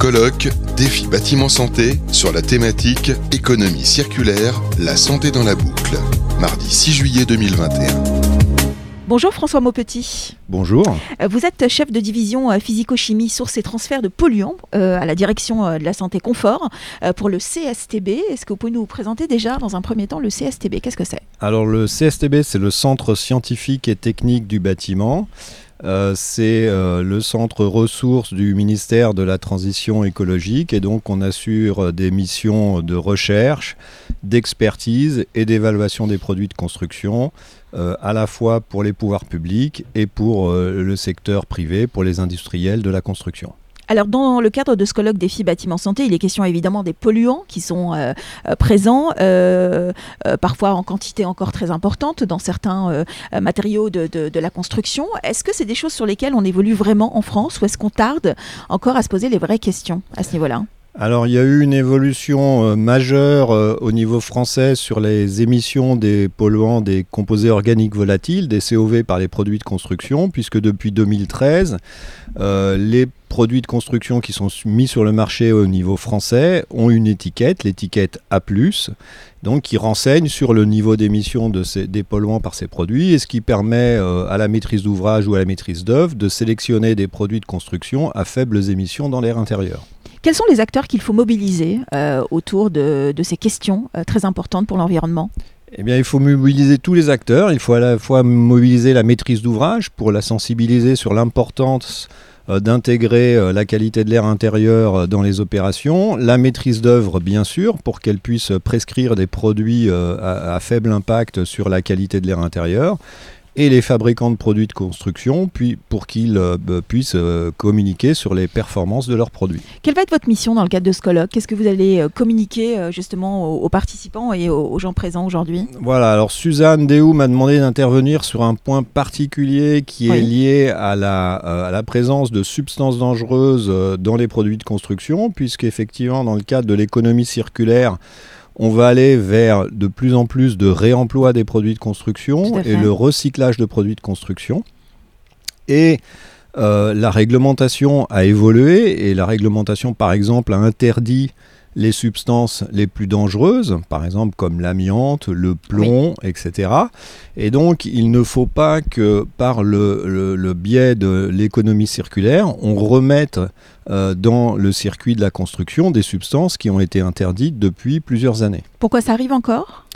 colloque Défi bâtiment santé sur la thématique économie circulaire, la santé dans la boucle. Mardi 6 juillet 2021. Bonjour François Maupetit. Bonjour. Euh, vous êtes chef de division euh, physico-chimie, sources et transfert de polluants euh, à la direction de la santé confort pour le CSTB. Est-ce que vous pouvez nous présenter déjà dans un premier temps le CSTB Qu'est-ce que c'est? Alors le CSTB, c'est le Centre scientifique et technique du bâtiment. Euh, c'est euh, le centre ressources du ministère de la Transition écologique et donc on assure des missions de recherche, d'expertise et d'évaluation des produits de construction, euh, à la fois pour les pouvoirs publics et pour le secteur privé, pour les industriels de la construction. Alors, dans le cadre de ce colloque Défi Bâtiment Santé, il est question évidemment des polluants qui sont euh, euh, présents, euh, parfois en quantité encore très importante dans certains matériaux de, la construction. Est-ce que c'est des choses sur lesquelles on évolue vraiment en France ou est-ce qu'on tarde encore à se poser les vraies questions à ce niveau-là alors il y a eu une évolution majeure au niveau français sur les émissions des polluants des composés organiques volatiles, des COV par les produits de construction, puisque depuis 2013, les produits de construction qui sont mis sur le marché au niveau français ont une étiquette, l'étiquette A+, donc qui renseigne sur le niveau d'émission de ces, des polluants par ces produits et ce qui permet euh, à la maîtrise d'ouvrage ou à la maîtrise d'œuvre de sélectionner des produits de construction à faibles émissions dans l'air intérieur. Quels sont les acteurs qu'il faut mobiliser euh, autour de, ces questions euh, très importantes pour l'environnement? Eh bien, il faut mobiliser tous les acteurs. Il faut à la fois mobiliser la maîtrise d'ouvrage pour la sensibiliser sur l'importance d'intégrer euh, la qualité de l'air intérieur euh, dans les opérations, la maîtrise d'œuvre bien sûr pour qu'elle puisse prescrire des produits à, faible impact sur la qualité de l'air intérieur, et les fabricants de produits de construction puis pour qu'ils euh, puissent euh, communiquer sur les performances de leurs produits. Quelle va être votre mission dans le cadre de ce colloque? Qu'est-ce que vous allez euh, communiquer justement aux, participants et aux, gens présents aujourd'hui? Voilà, alors Suzanne Déou m'a demandé d'intervenir sur un point particulier qui est lié à la, à la présence de substances dangereuses dans les produits de construction, puisqu'effectivement dans le cadre de l'économie circulaire, on va aller vers de plus en plus de réemploi des produits de construction et le recyclage de produits de construction. Et euh, la réglementation a évolué et la réglementation, par exemple, a interdit les substances les plus dangereuses, par exemple comme l'amiante, le plomb, etc. Et donc, il ne faut pas que par le, biais de l'économie circulaire, on remette euh, dans le circuit de la construction des substances qui ont été interdites depuis plusieurs années. Pourquoi ça arrive encore?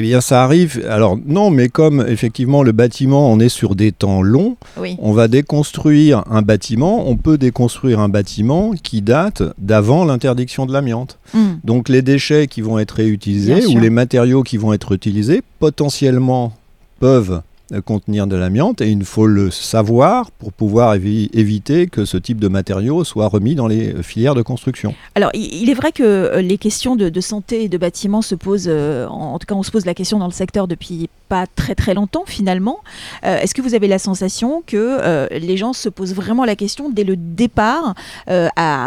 Eh bien, ça arrive. Alors, non, mais comme effectivement le bâtiment, on est sur des temps longs, on va déconstruire un bâtiment. On peut déconstruire un bâtiment qui date d'avant l'interdiction de l'amiante. Hmm. Donc, les déchets qui vont être réutilisés ou les matériaux qui vont être utilisés potentiellement peuvent contenir de l'amiante et il faut le savoir pour pouvoir éviter que ce type de matériaux soit remis dans les filières de construction. Alors il est vrai que euh, les questions de, santé et de bâtiments se posent, euh, en tout cas on se pose la question dans le secteur depuis pas très très longtemps finalement. Euh, est-ce que vous avez la sensation que les gens se posent vraiment la question dès le départ,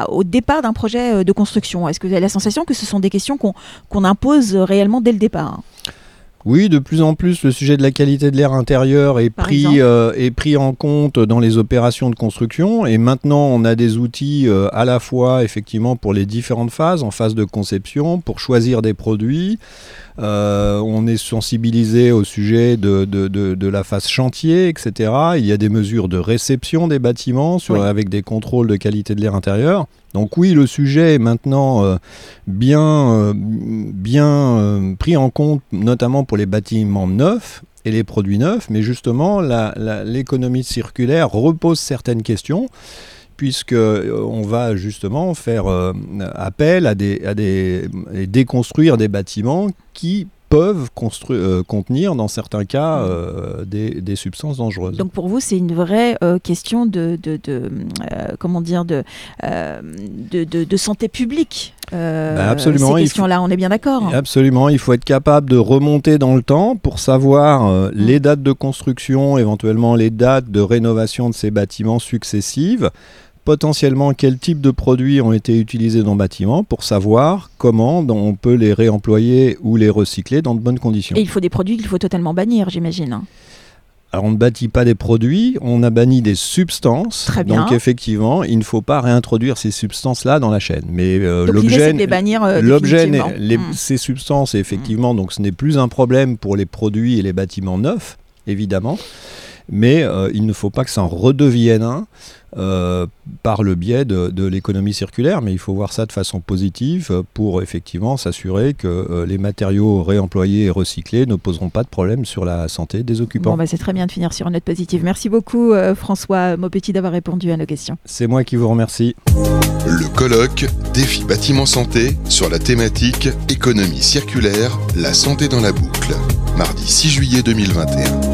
au départ d'un projet de construction? Est-ce que vous avez la sensation que ce sont des questions qu'on impose réellement dès le départ? Oui, de plus en plus, le sujet de la qualité de l'air intérieur est pris, euh, est pris en compte dans les opérations de construction. Et maintenant, on a des outils euh, à la fois, effectivement, pour les différentes phases, en phase de conception, pour choisir des produits. Euh, on est sensibilisé au sujet de, de, de, la phase chantier, etc. Il y a des mesures de réception des bâtiments sur, avec des contrôles de qualité de l'air intérieur. Donc oui, le sujet est maintenant euh, bien, euh, euh, pris en compte, notamment pour les bâtiments neufs et les produits neufs, mais justement, l'économie circulaire repose certaines questions puisque on va justement faire appel à des, à des déconstruire des bâtiments qui peuvent euh, contenir dans certains cas mm. euh, des, substances dangereuses. Donc pour vous, c'est une vraie euh, question de, comment dire de, de, santé publique. Ben absolument. Ces questions-là, on est bien d'accord. Absolument, il faut être capable de remonter dans le temps pour savoir mm. les dates de construction, éventuellement les dates de rénovation de ces bâtiments successives potentiellement quel type de produits ont été utilisés dans le bâtiment pour savoir comment on peut les réemployer ou les recycler dans de bonnes conditions. Et il faut des produits qu'il faut totalement bannir, j'imagine. Alors on ne bâtit pas des produits, on a banni des substances. Très bien. Donc effectivement, il ne faut pas réintroduire ces substances-là dans la chaîne. Mais euh, l'objet, euh, l'objet, hmm. ces substances, effectivement, donc ce n'est plus un problème pour les produits et les bâtiments neufs, évidemment mais euh, il ne faut pas que ça en redevienne un euh, par le biais de, l'économie circulaire, mais il faut voir ça de façon positive pour effectivement s'assurer que euh, les matériaux réemployés et recyclés ne poseront pas de problème sur la santé des occupants. Bah, c'est très bien de finir sur une note positive. Merci beaucoup François Maupetit d'avoir répondu à nos questions. C'est moi qui vous remercie. Le colloque Défi bâtiment santé sur la thématique économie circulaire, la santé dans la boucle, mardi 6 juillet 2021.